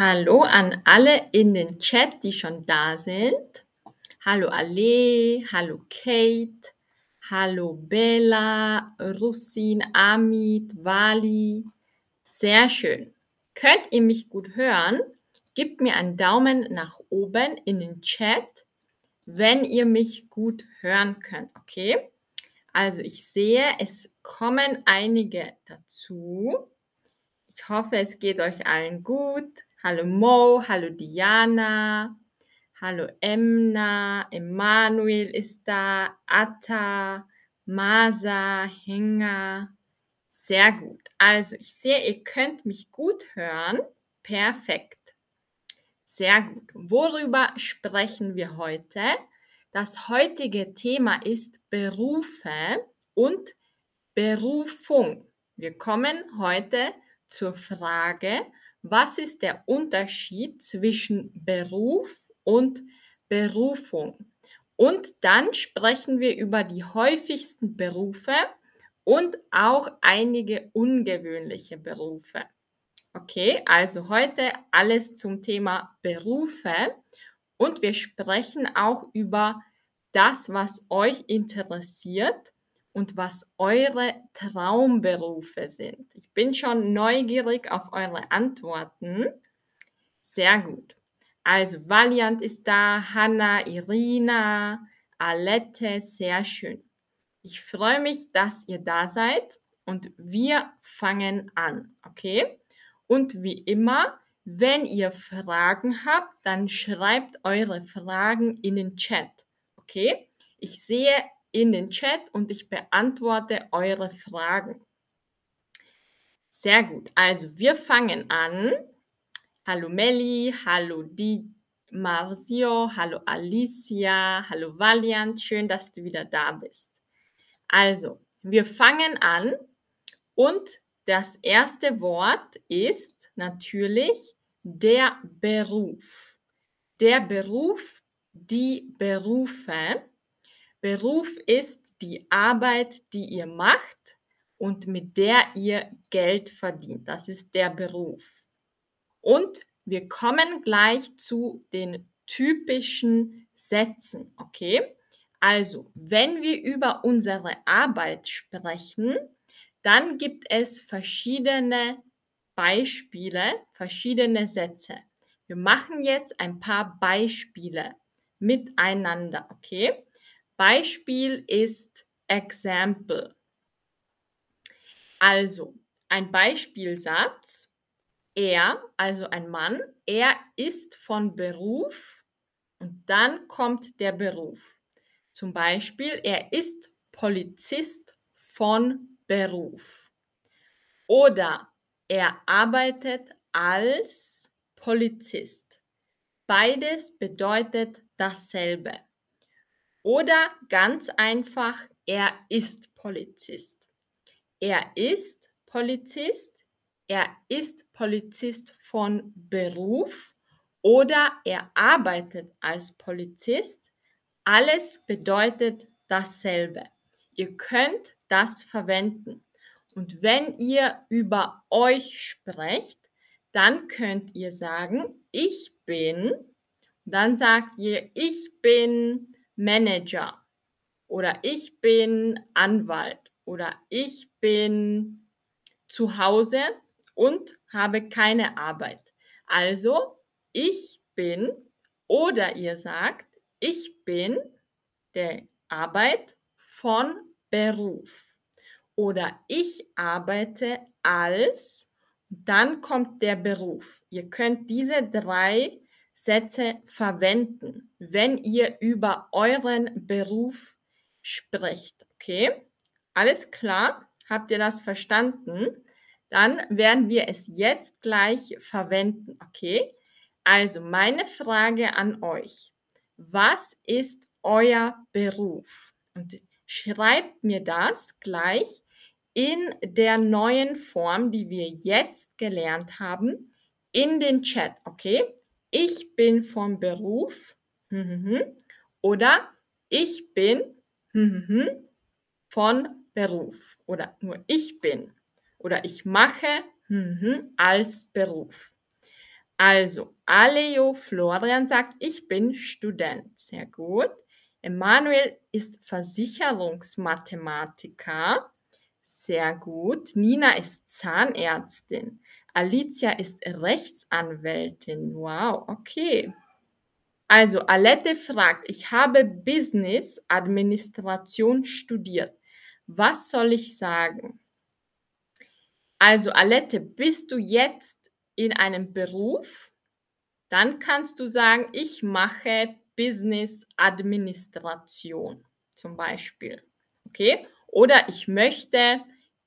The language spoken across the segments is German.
Hallo an alle in den Chat, die schon da sind. Hallo Ale, hallo Kate, hallo Bella, Russin, Amit, Wali. Sehr schön. Könnt ihr mich gut hören? Gebt mir einen Daumen nach oben in den Chat, wenn ihr mich gut hören könnt, okay? Also ich sehe, es kommen einige dazu. Ich hoffe, es geht euch allen gut. Hallo Mo, hallo Diana, hallo Emna, Emanuel ist da, Atta, Masa, Henga. Sehr gut. Also ich sehe, ihr könnt mich gut hören. Perfekt. Sehr gut. Worüber sprechen wir heute? Das heutige Thema ist Berufe und Berufung. Wir kommen heute zur Frage, was ist der Unterschied zwischen Beruf und Berufung? Und dann sprechen wir über die häufigsten Berufe und auch einige ungewöhnliche Berufe. Okay, also heute alles zum Thema Berufe und wir sprechen auch über das, was euch interessiert und was eure Traumberufe sind. Ich bin schon neugierig auf eure Antworten. Sehr gut. Also Valiant ist da, Hanna, Irina, Alette, sehr schön. Ich freue mich, dass ihr da seid und wir fangen an, okay? Und wie immer, wenn ihr Fragen habt, dann schreibt eure Fragen in den Chat, okay? Ich sehe in den Chat und ich beantworte eure Fragen. Sehr gut. Also wir fangen an. Hallo Melli, hallo Di Marzio, hallo Alicia, hallo Valiant. Schön, dass du wieder da bist. Also, wir fangen an und das erste Wort ist natürlich der Beruf. Der Beruf, die Berufe. Beruf ist die Arbeit, die ihr macht und mit der ihr Geld verdient. Das ist der Beruf. Und wir kommen gleich zu den typischen Sätzen, okay? Also, wenn wir über unsere Arbeit sprechen, dann gibt es verschiedene Beispiele, verschiedene Sätze. Wir machen jetzt ein paar Beispiele miteinander, okay? Beispiel ist Example. Also, ein Beispielsatz. Er, also ein Mann, er ist von Beruf und dann kommt der Beruf. Zum Beispiel, er ist Polizist von Beruf. Oder er arbeitet als Polizist. Beides bedeutet dasselbe. Oder ganz einfach, er ist Polizist. Er ist Polizist, er ist Polizist von Beruf oder er arbeitet als Polizist. Alles bedeutet dasselbe. Ihr könnt das verwenden. Und wenn ihr über euch sprecht, dann könnt ihr sagen, ich bin, dann sagt ihr, ich bin Manager oder ich bin Anwalt oder ich bin zu Hause und habe keine Arbeit. Also ich bin oder ihr sagt, ich bin der Arbeit von Beruf oder ich arbeite als, dann kommt der Beruf. Ihr könnt diese drei Sätze verwenden, wenn ihr über euren Beruf spricht. Okay? Alles klar? Habt ihr das verstanden? Dann werden wir es jetzt gleich verwenden. Okay? Also meine Frage an euch. Was ist euer Beruf? Und schreibt mir das gleich in der neuen Form, die wir jetzt gelernt haben, in den Chat. Okay? Ich bin vom Beruf oder ich bin von Beruf oder nur ich bin oder ich mache als Beruf. Also, Aleo Florian sagt, ich bin Student. Sehr gut. Emanuel ist Versicherungsmathematiker. Sehr gut. Nina ist Zahnärztin. Alicia ist Rechtsanwältin. Wow, okay. Also, Alette fragt, ich habe Business Administration studiert. Was soll ich sagen? Also, Alette, bist du jetzt in einem Beruf? Dann kannst du sagen, ich mache Business Administration zum Beispiel. Okay? Oder ich möchte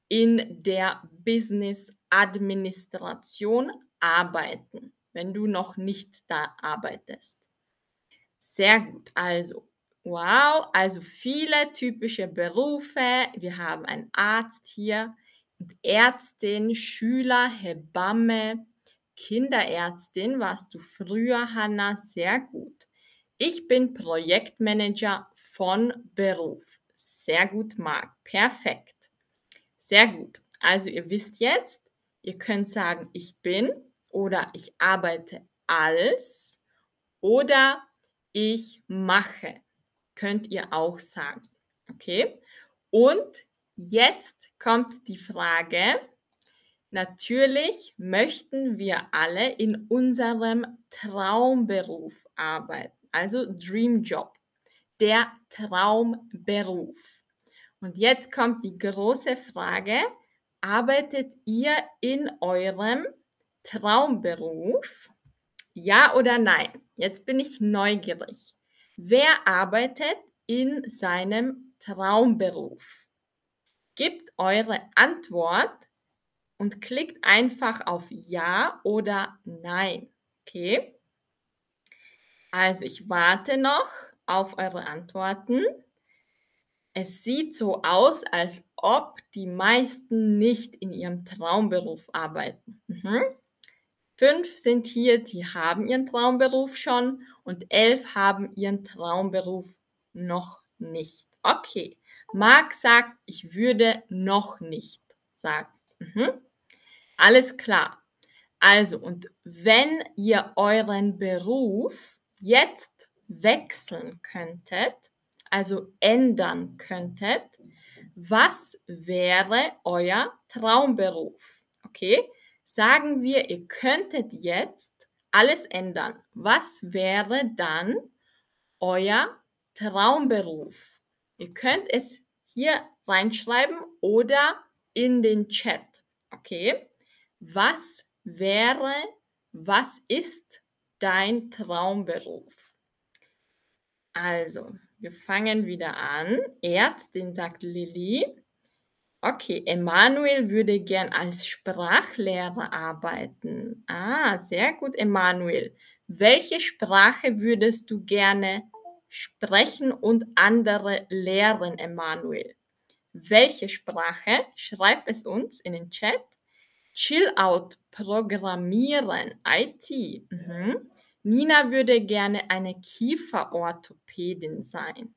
in der Business Administration arbeiten, wenn du noch nicht da arbeitest. Sehr gut. Also, wow, also viele typische Berufe. Wir haben einen Arzt hier, Ärztin, Schüler, Hebamme, Kinderärztin warst du früher, Hanna, sehr gut. Ich bin Projektmanager von Beruf. Sehr gut, Marc. Perfekt. Sehr gut. Also ihr wisst jetzt, ihr könnt sagen, ich bin oder ich arbeite als oder ich mache. Könnt ihr auch sagen. Okay? Und jetzt kommt die Frage, Natürlich möchten wir alle in unserem Traumberuf arbeiten, also Dream Job, der Traumberuf. Und jetzt kommt die große Frage, arbeitet ihr in eurem Traumberuf? Ja oder nein? Jetzt bin ich neugierig. Wer arbeitet in seinem Traumberuf? Gebt eure Antwort und klickt einfach auf Ja oder Nein. Okay? Also ich warte noch auf eure Antworten. Es sieht so aus, als ob die meisten nicht in ihrem Traumberuf arbeiten. Mhm. Fünf sind hier, die haben ihren Traumberuf schon und elf haben ihren Traumberuf noch nicht. Okay, Marc sagt, ich würde noch nicht sagen. Mhm. Alles klar. Also, und wenn ihr euren Beruf jetzt wechseln könntet, also ändern könntet, was wäre euer Traumberuf? Okay, sagen wir, ihr könntet jetzt alles ändern. Was wäre dann euer Traumberuf? Ihr könnt es hier reinschreiben oder in den Chat. Okay, was wäre, was ist dein Traumberuf? Also, wir fangen wieder an. Ärztin sagt Lilly. Okay, Emanuel würde gern als Sprachlehrer arbeiten. Ah, sehr gut, Emanuel. Welche Sprache würdest du gerne sprechen und andere lehren, Emanuel? Welche Sprache? Schreib es uns in den Chat. Chill-out programmieren, IT. Mhm. Nina würde gerne eine Kieferorthopädin sein.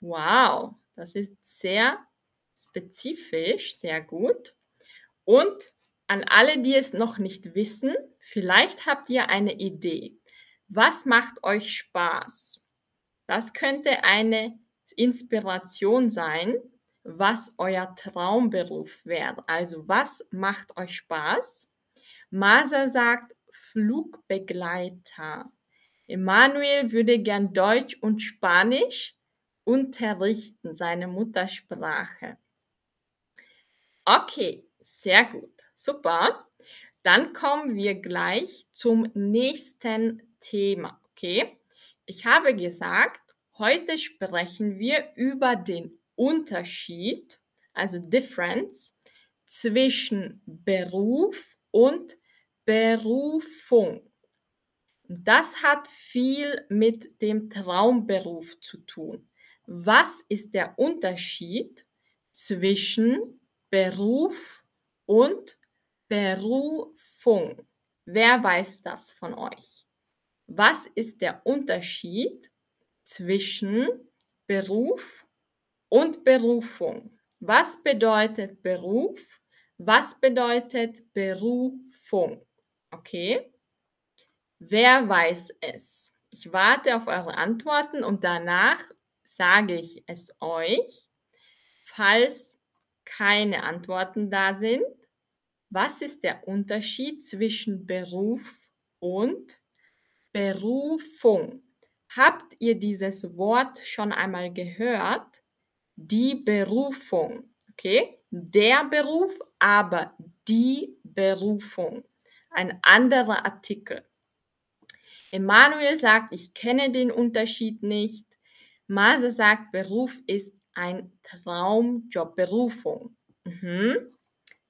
Wow, das ist sehr spezifisch, sehr gut. Und an alle, die es noch nicht wissen, vielleicht habt ihr eine Idee. Was macht euch Spaß? Das könnte eine Inspiration sein, was euer Traumberuf wäre. Also was macht euch Spaß? Masa sagt Flugbegleiter. Emanuel würde gern Deutsch und Spanisch unterrichten, seine Muttersprache. Okay, sehr gut, super. Dann kommen wir gleich zum nächsten Thema. Okay, ich habe gesagt, heute sprechen wir über den Unterschied, also Difference, zwischen Beruf und Berufung. Das hat viel mit dem Traumberuf zu tun. Was ist der Unterschied zwischen Beruf und Berufung? Wer weiß das von euch? Was ist der Unterschied zwischen Beruf und Berufung. Was bedeutet Beruf? Was bedeutet Berufung? Okay? Wer weiß es? Ich warte auf eure Antworten und danach sage ich es euch. Falls keine Antworten da sind, was ist der Unterschied zwischen Beruf und Berufung? Habt ihr dieses Wort schon einmal gehört? Die Berufung. Okay? Der Beruf, aber die Berufung. Ein anderer Artikel. Emanuel sagt, ich kenne den Unterschied nicht. Mase sagt, Beruf ist ein Traumjob, Berufung. Mhm.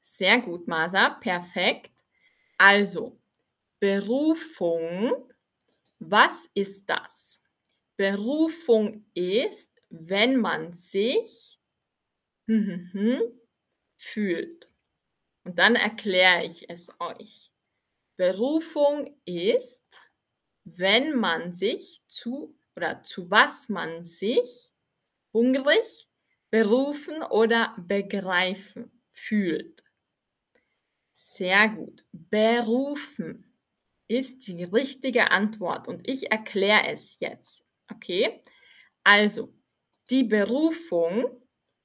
Sehr gut, Masa, perfekt. Also, Berufung, was ist das? Berufung ist, wenn man sich fühlt. Und dann erkläre ich es euch. Berufung ist, wenn man sich zu oder zu was man sich hungrig, berufen oder begreifen fühlt. Sehr gut. Berufen ist die richtige Antwort und ich erkläre es jetzt. Okay? Also, die Berufung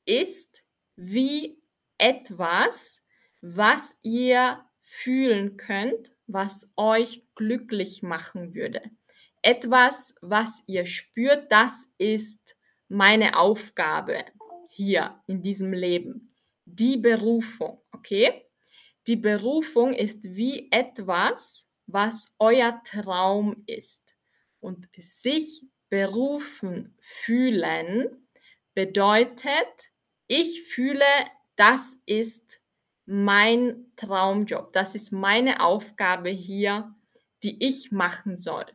ist wie etwas, was ihr fühlen könnt, was euch glücklich machen würde. Etwas, was ihr spürt, das ist meine Aufgabe hier in diesem Leben. Die Berufung, okay? Die Berufung ist wie etwas, was euer Traum ist. Und sich berufen fühlen bedeutet, ich fühle, das ist mein Traumjob, das ist meine Aufgabe hier, die ich machen soll.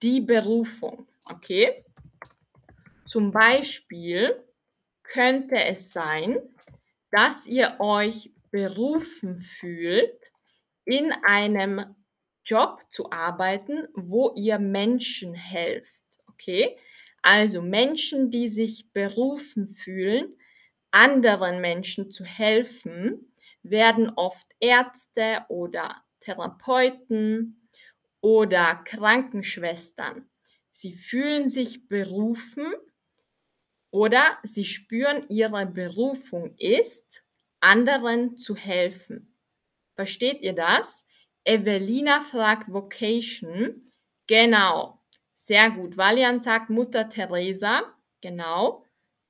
Die Berufung, okay? Zum Beispiel könnte es sein, dass ihr euch berufen fühlt, in einem Job zu arbeiten, wo ihr Menschen helft. Okay? Also Menschen, die sich berufen fühlen, anderen Menschen zu helfen, werden oft Ärzte oder Therapeuten oder Krankenschwestern. Sie fühlen sich berufen oder sie spüren, ihre Berufung ist, anderen zu helfen. Versteht ihr das? Evelina fragt Vocation. Genau. Sehr gut. Valian sagt Mutter Teresa. Genau.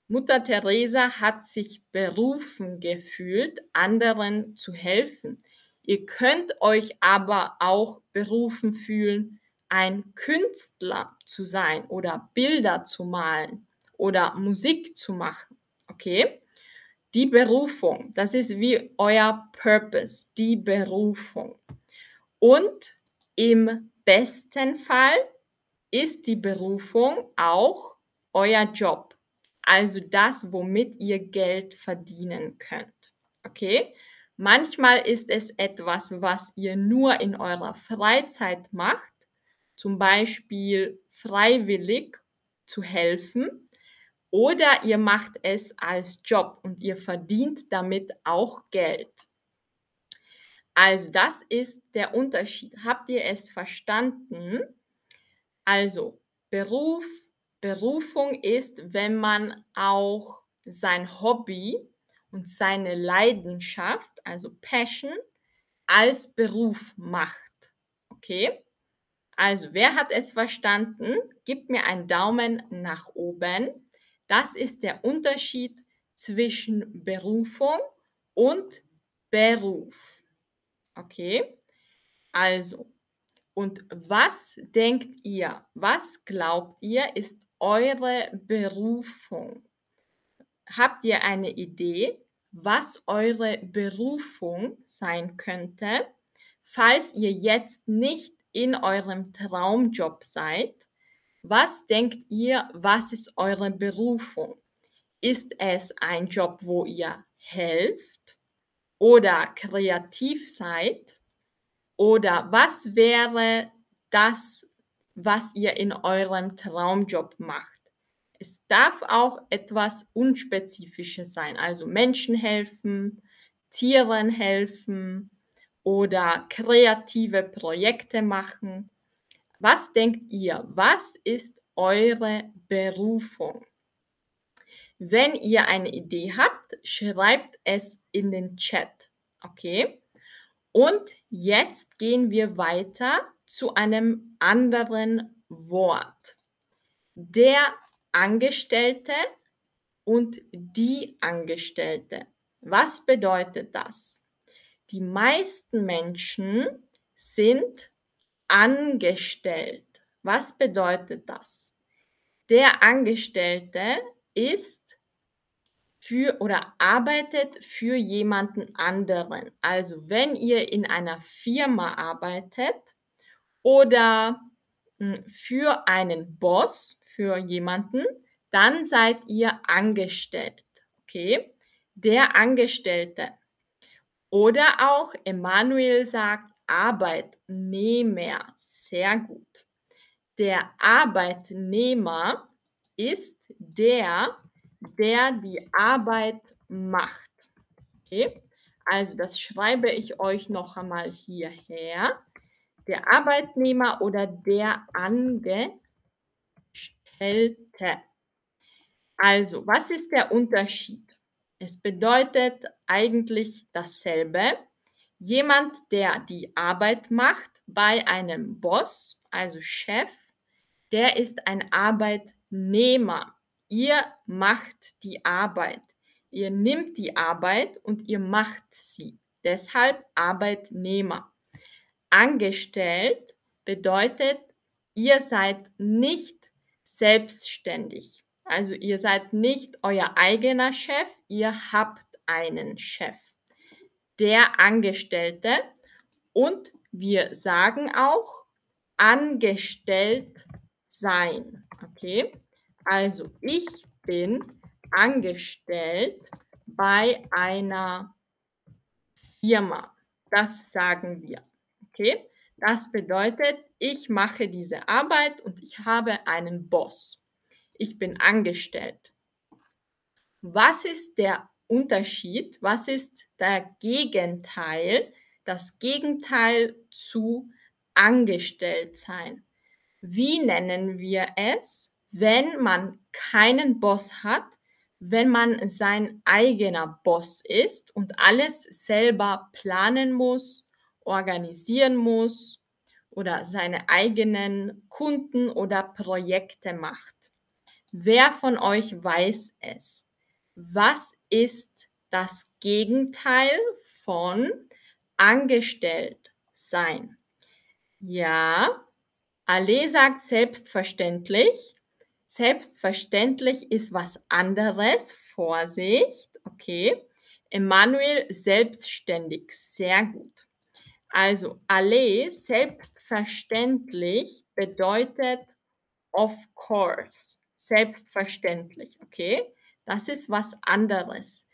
Mutter Teresa hat sich berufen gefühlt, anderen zu helfen. Ihr könnt euch aber auch berufen fühlen, ein Künstler zu sein oder Bilder zu malen oder Musik zu machen. Okay? Die Berufung, das ist wie euer Purpose, die Berufung. Und im besten Fall ist die Berufung auch euer Job. Also das, womit ihr Geld verdienen könnt. Okay? Manchmal ist es etwas, was ihr nur in eurer Freizeit macht, zum Beispiel freiwillig zu helfen, oder ihr macht es als Job und ihr verdient damit auch Geld. Also das ist der Unterschied. Habt ihr es verstanden? Also Beruf, Berufung ist, wenn man auch sein Hobby und seine Leidenschaft, also Passion, als Beruf macht. Okay? Also, wer hat es verstanden? Gib mir einen Daumen nach oben. Das ist der Unterschied zwischen Berufung und Beruf. Okay? Also, und was denkt ihr, was glaubt ihr, ist eure Berufung? Habt ihr eine Idee, was eure Berufung sein könnte, falls ihr jetzt nicht in eurem Traumjob seid? Was denkt ihr, was ist eure Berufung? Ist es ein Job, wo ihr helft? oder kreativ seid? Oder was wäre das, was ihr in eurem Traumjob macht? Es darf auch etwas Unspezifisches sein, also Menschen helfen, Tieren helfen oder kreative Projekte machen. Was denkt ihr? Was ist eure Berufung? Wenn ihr eine Idee habt, schreibt es in den Chat. Okay? Und jetzt gehen wir weiter zu einem anderen Wort. Der Angestellte und die Angestellte. Was bedeutet das? Die meisten Menschen sind angestellt. Was bedeutet das? Der Angestellte ist für oder arbeitet für jemanden anderen. Also wenn ihr in einer Firma arbeitet oder hm, für einen Boss, für jemanden, dann seid ihr angestellt. Okay? Der Angestellte. Oder auch Emanuel sagt Arbeitnehmer. Sehr gut. Der Arbeitnehmer ist der, der die Arbeit macht. Okay? Also das schreibe ich euch noch einmal hierher. Der Arbeitnehmer oder der Angestellte. Also, was ist der Unterschied? Es bedeutet eigentlich dasselbe. Jemand, der die Arbeit macht bei einem Boss, also Chef, der ist ein Arbeitnehmer. Ihr macht die Arbeit. Ihr nimmt die Arbeit und ihr macht sie. Deshalb Arbeitnehmer. Angestellt bedeutet, ihr seid nicht selbstständig. Also ihr seid nicht euer eigener Chef, ihr habt einen Chef. Der Angestellte und wir sagen auch angestellt sein. Okay? Also ich bin angestellt bei einer Firma. Das sagen wir. Okay? Das bedeutet, ich mache diese Arbeit und ich habe einen Boss ich bin angestellt. Was ist der Unterschied? Was ist der Gegenteil? Das Gegenteil zu angestellt sein. Wie nennen wir es, wenn man keinen Boss hat, wenn man sein eigener Boss ist und alles selber planen muss, organisieren muss oder seine eigenen Kunden oder Projekte macht? Wer von euch weiß es? Was ist das Gegenteil von angestellt sein? Ja, Ale sagt selbstverständlich. Selbstverständlich ist was anderes. Vorsicht, okay. Emanuel selbstständig, sehr gut. Also Ale selbstverständlich bedeutet of course selbstverständlich, okay? Das ist was anderes.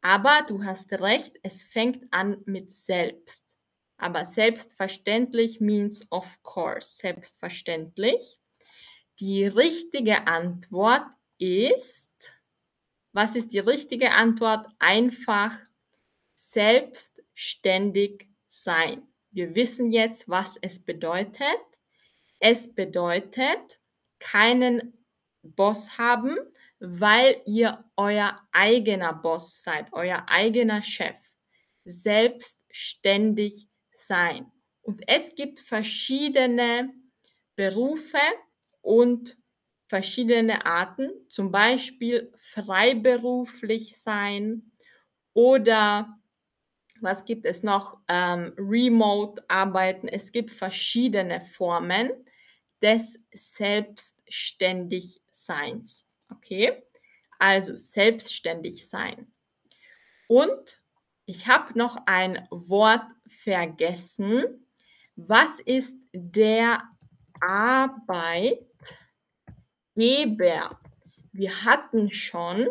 Aber du hast recht, es fängt an mit selbst. Aber selbstverständlich means of course, selbstverständlich. Die richtige Antwort ist, was ist die richtige Antwort? Einfach selbstständig sein. Wir wissen jetzt, was es bedeutet. Es bedeutet, keinen Boss haben, weil ihr euer eigener Boss seid, euer eigener Chef. Selbstständig sein. Und es gibt verschiedene Berufe und verschiedene Arten, zum Beispiel freiberuflich sein oder was gibt es noch? Ähm, Remote arbeiten. Es gibt verschiedene Formen des Selbstständigseins. Okay? Also selbstständig sein. Und ich habe noch ein Wort vergessen. Was ist der Arbeitgeber? Wir hatten schon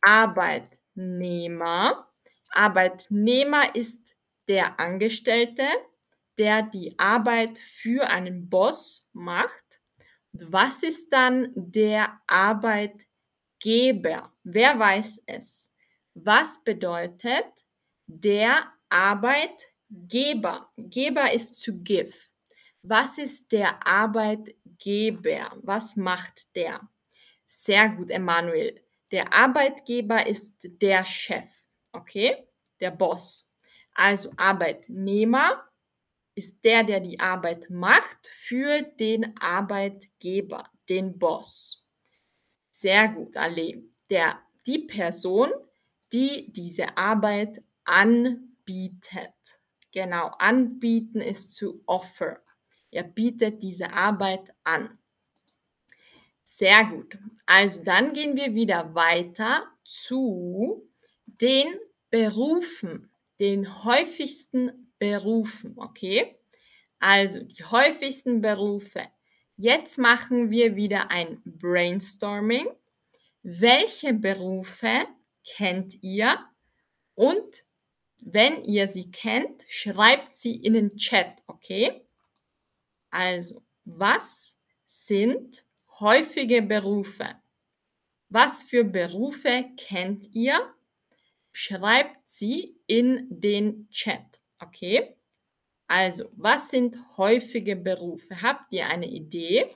Arbeitnehmer. Arbeitnehmer ist der Angestellte der die Arbeit für einen Boss macht. Und was ist dann der Arbeitgeber? Wer weiß es? Was bedeutet der Arbeitgeber? Geber ist to give. Was ist der Arbeitgeber? Was macht der? Sehr gut, Emanuel. Der Arbeitgeber ist der Chef, okay? Der Boss. Also Arbeitnehmer ist der, der die Arbeit macht für den Arbeitgeber, den Boss. Sehr gut, Ale. Der, die Person, die diese Arbeit anbietet. Genau, anbieten ist zu offer. Er bietet diese Arbeit an. Sehr gut. Also dann gehen wir wieder weiter zu den Berufen, den häufigsten Berufen, okay? Also die häufigsten Berufe. Jetzt machen wir wieder ein Brainstorming. Welche Berufe kennt ihr? Und wenn ihr sie kennt, schreibt sie in den Chat, okay? Also, was sind häufige Berufe? Was für Berufe kennt ihr? Schreibt sie in den Chat, okay? Also, was sind häufige Berufe? Habt ihr eine Idee?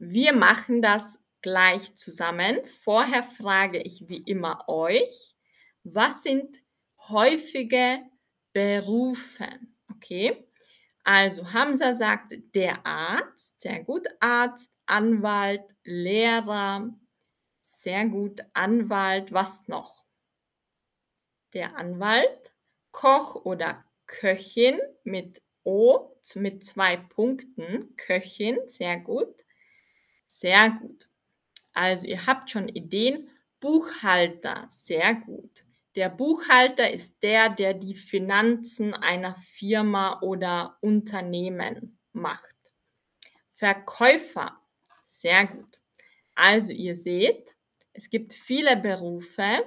Wir machen das gleich zusammen. Vorher frage ich wie immer euch, was sind häufige Berufe? Okay, also Hamza sagt der Arzt, sehr gut, Arzt, Anwalt, Lehrer, sehr gut, Anwalt, was noch? Der Anwalt, Koch oder Köchin mit O, mit zwei Punkten, Köchin, sehr gut, sehr gut. Also ihr habt schon Ideen. Buchhalter, sehr gut. Der Buchhalter ist der, der die Finanzen einer Firma oder Unternehmen macht. Verkäufer, sehr gut. Also ihr seht, es gibt viele Berufe.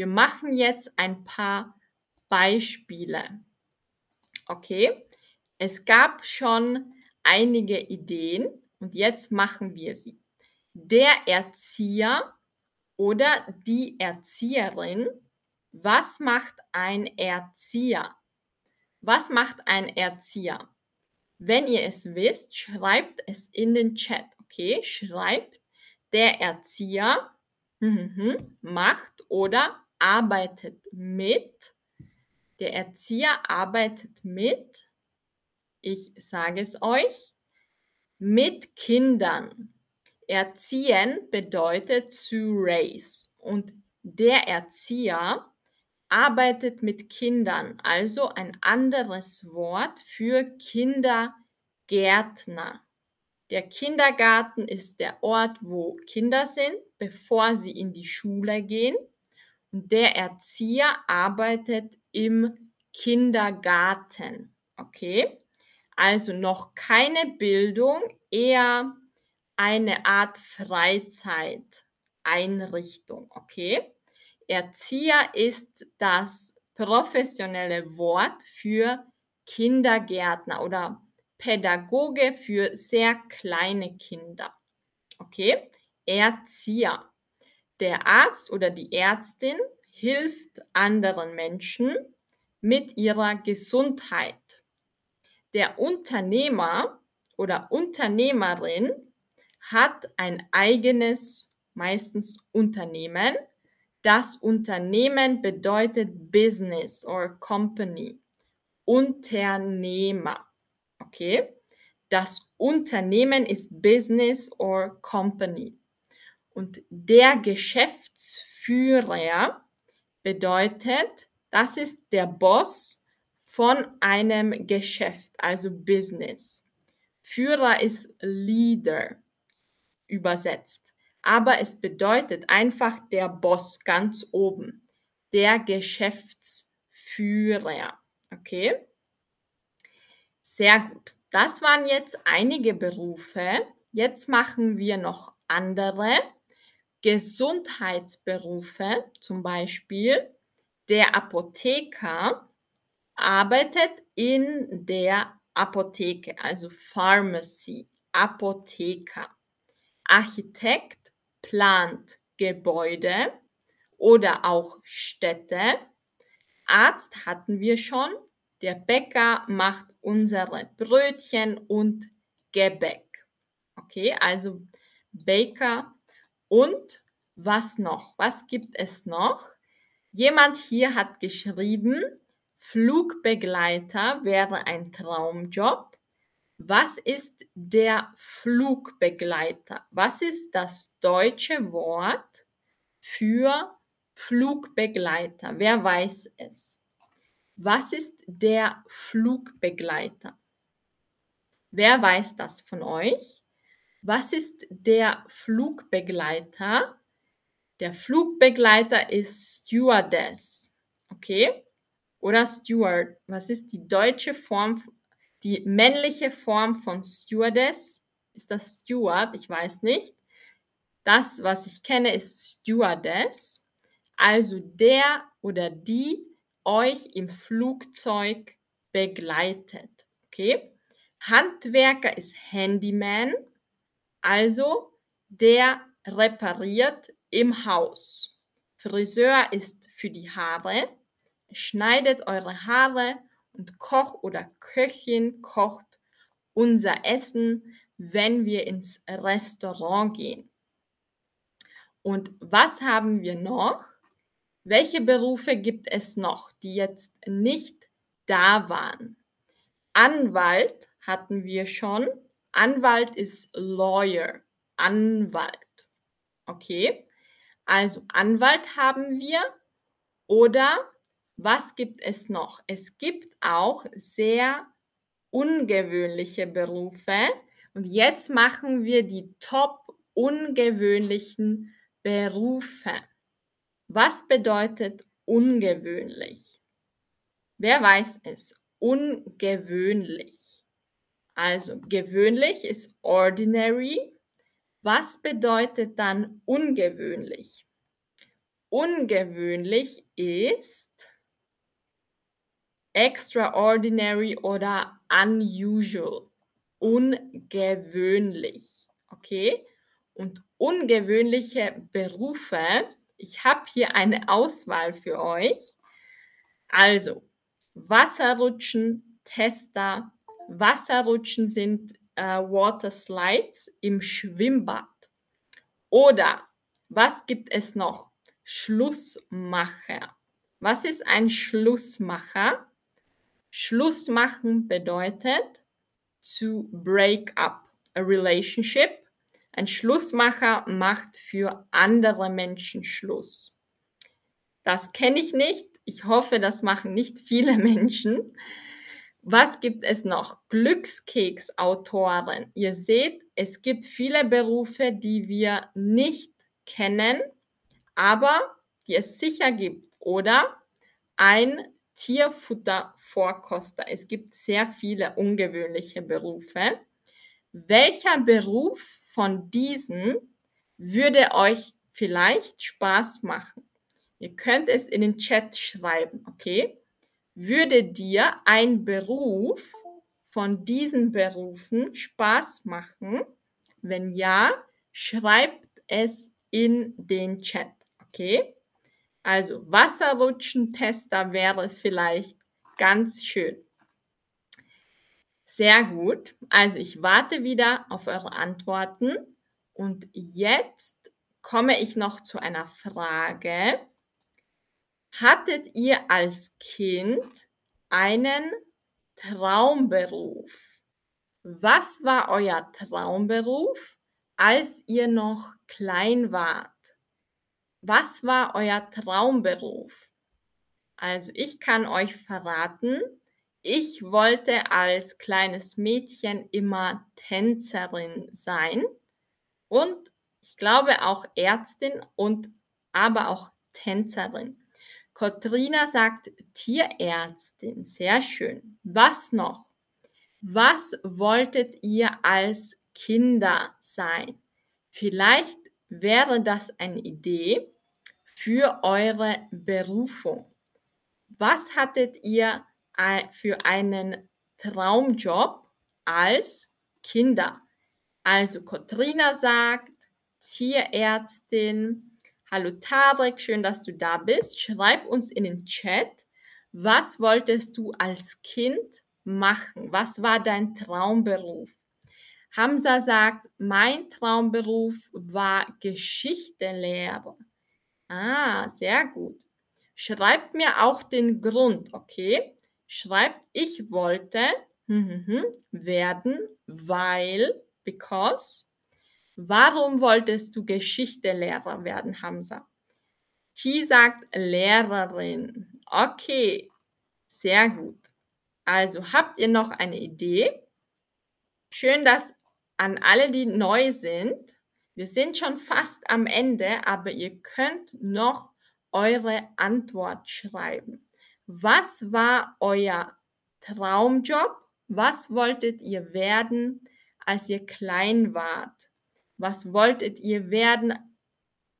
Wir machen jetzt ein paar Beispiele. Okay, es gab schon einige Ideen und jetzt machen wir sie. Der Erzieher oder die Erzieherin was macht ein Erzieher? Was macht ein Erzieher? Wenn ihr es wisst, schreibt es in den Chat. Okay, schreibt der Erzieher mhm, macht oder arbeitet mit. Der Erzieher arbeitet mit, ich sage es euch, mit Kindern. Erziehen bedeutet to raise und der Erzieher arbeitet mit Kindern, also ein anderes Wort für Kindergärtner. Der Kindergarten ist der Ort, wo Kinder sind, bevor sie in die Schule gehen. Der Erzieher arbeitet im Kindergarten. Okay? Also noch keine Bildung, eher eine Art Freizeiteinrichtung. Okay? Erzieher ist das professionelle Wort für Kindergärtner oder Pädagoge für sehr kleine Kinder. Okay? Erzieher. Der Arzt oder die Ärztin hilft anderen Menschen mit ihrer Gesundheit. Der Unternehmer oder Unternehmerin hat ein eigenes, meistens Unternehmen, das Unternehmen bedeutet Business or Company. Unternehmer. Okay? Das Unternehmen ist Business or Company. Und der Geschäftsführer bedeutet, das ist der Boss von einem Geschäft, also Business. Führer ist Leader übersetzt aber es bedeutet einfach der Boss ganz oben, der Geschäftsführer. Okay? Sehr gut. Das waren jetzt einige Berufe. Jetzt machen wir noch andere Gesundheitsberufe, zum Beispiel der Apotheker arbeitet in der Apotheke, also Pharmacy, Apotheker. Architekt plant Gebäude oder auch Städte. Arzt hatten wir schon. Der Bäcker macht unsere Brötchen und Gebäck. Okay, also Baker und was noch? Was gibt es noch? Jemand hier hat geschrieben, Flugbegleiter wäre ein Traumjob. Was ist der Flugbegleiter? Was ist das deutsche Wort für Flugbegleiter? Wer weiß es? Was ist der Flugbegleiter? Wer weiß das von euch? Was ist der Flugbegleiter? Der Flugbegleiter ist Stewardess. Okay? Oder Steward. Was ist die deutsche Form, die männliche Form von Stewardess? Ist das Steward? Ich weiß nicht. Das, was ich kenne, ist Stewardess. Also der oder die euch im Flugzeug begleitet. Okay? Handwerker ist Handyman. Also der repariert im Haus. Friseur ist für die Haare. Schneidet eure Haare und Koch oder Köchin kocht unser Essen, wenn wir ins Restaurant gehen. Und was haben wir noch? Welche Berufe gibt es noch, die jetzt nicht da waren? Anwalt hatten wir schon. Anwalt ist Lawyer, Anwalt. Okay. Also Anwalt haben wir oder was gibt es noch? Es gibt auch sehr ungewöhnliche Berufe und jetzt machen wir die top ungewöhnlichen Berufe. Was bedeutet ungewöhnlich? Wer weiß es? Ungewöhnlich. Also gewöhnlich ist ordinary was bedeutet dann ungewöhnlich? Ungewöhnlich ist extraordinary oder unusual. Ungewöhnlich. Okay? Und ungewöhnliche Berufe, ich habe hier eine Auswahl für euch. Also, Wasserrutschen, Tester. Wasserrutschen sind äh, Water Slides im Schwimmbad. Oder was gibt es noch? Schlussmacher. Was ist ein Schlussmacher? Schluss machen bedeutet to break up a relationship. Ein Schlussmacher macht für andere Menschen Schluss. Das kenne ich nicht. Ich hoffe, das machen nicht viele Menschen. Was gibt es noch? Glückskeksautoren. Ihr seht, es gibt viele Berufe, die wir nicht kennen, aber die es sicher gibt. Oder ein Tierfuttervorkoster. Es gibt sehr viele ungewöhnliche Berufe. Welcher Beruf von diesen würde euch vielleicht Spaß machen? Ihr könnt es in den Chat schreiben, okay? Würde dir ein Beruf von diesen Berufen Spaß machen? Wenn ja, schreibt es in den Chat, okay? Also Wasserrutschentester wäre vielleicht ganz schön. Sehr gut. Also ich warte wieder auf eure Antworten und jetzt komme ich noch zu einer Frage. Hattet ihr als Kind einen Traumberuf? Was war euer Traumberuf, als ihr noch klein wart? Was war euer Traumberuf? Also ich kann euch verraten, ich wollte als kleines Mädchen immer Tänzerin sein und ich glaube auch Ärztin und aber auch Tänzerin. Katrina sagt Tierärztin. Sehr schön. Was noch? Was wolltet ihr als Kinder sein? Vielleicht wäre das eine Idee für eure Berufung. Was hattet ihr für einen Traumjob als Kinder? Also Katrina sagt Tierärztin, Hallo Tarek, schön, dass du da bist. Schreib uns in den Chat, Was wolltest du als Kind machen? Was war dein Traumberuf? Hamza sagt, mein Traumberuf war Geschichtelehrer. Ah, sehr gut. Schreibt mir auch den Grund, okay? Schreibt, ich wollte hm, hm, hm, werden, weil, because. Warum wolltest du Geschichtelehrer werden, Hamza? Chi sagt Lehrerin. Okay, sehr gut. Also habt ihr noch eine Idee? Schön, dass an alle, die neu sind, wir sind schon fast am Ende, aber ihr könnt noch eure Antwort schreiben. Was war euer Traumjob? Was wolltet ihr werden, als ihr klein wart? Was wolltet ihr werden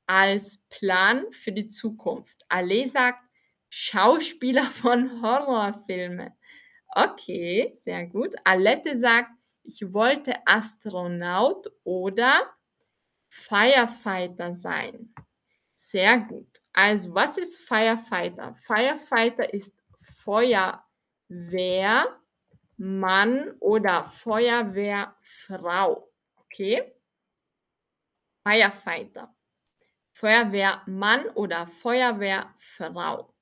als Plan für die Zukunft? Ale sagt Schauspieler von Horrorfilmen. Okay, sehr gut. Alette sagt, ich wollte Astronaut oder Firefighter sein. Sehr gut. Also, was ist Firefighter? Firefighter ist Feuerwehrmann oder Feuerwehrfrau. Okay? Firefighter. Feuerwehrmann oder Feuerwehrfrau.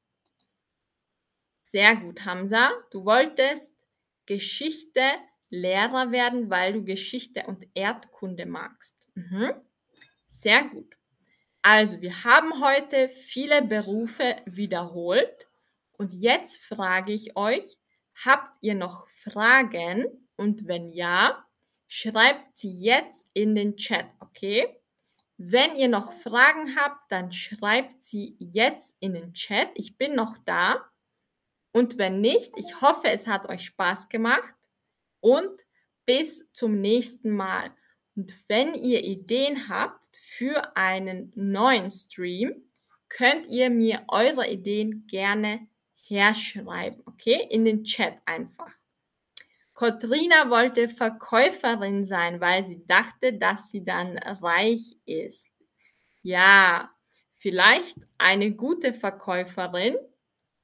Sehr gut, Hamza. Du wolltest Geschichte Lehrer werden, weil du Geschichte und Erdkunde magst. Mhm. Sehr gut. Also, wir haben heute viele Berufe wiederholt und jetzt frage ich euch, habt ihr noch Fragen? Und wenn ja, schreibt sie jetzt in den Chat, okay? Wenn ihr noch Fragen habt, dann schreibt sie jetzt in den Chat. Ich bin noch da. Und wenn nicht, ich hoffe, es hat euch Spaß gemacht und bis zum nächsten Mal. Und wenn ihr Ideen habt für einen neuen Stream, könnt ihr mir eure Ideen gerne herschreiben, okay? In den Chat einfach. Katrina wollte Verkäuferin sein, weil sie dachte, dass sie dann reich ist. Ja, vielleicht eine gute Verkäuferin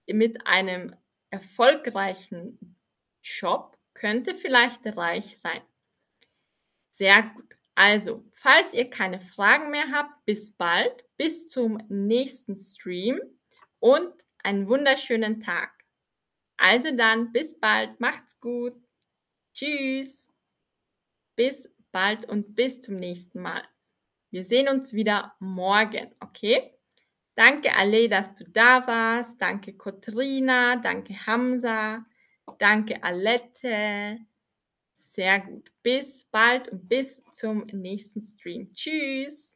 mit einem erfolgreichen Shop könnte vielleicht reich sein. Sehr gut. Also, falls ihr keine Fragen mehr habt, bis bald, bis zum nächsten Stream und einen wunderschönen Tag. Also dann, bis bald, macht's gut. Tschüss. Bis bald und bis zum nächsten Mal. Wir sehen uns wieder morgen, okay? Danke alle, dass du da warst. Danke Katrina, danke Hamza, danke Alette. Sehr gut. Bis bald und bis zum nächsten Stream. Tschüss.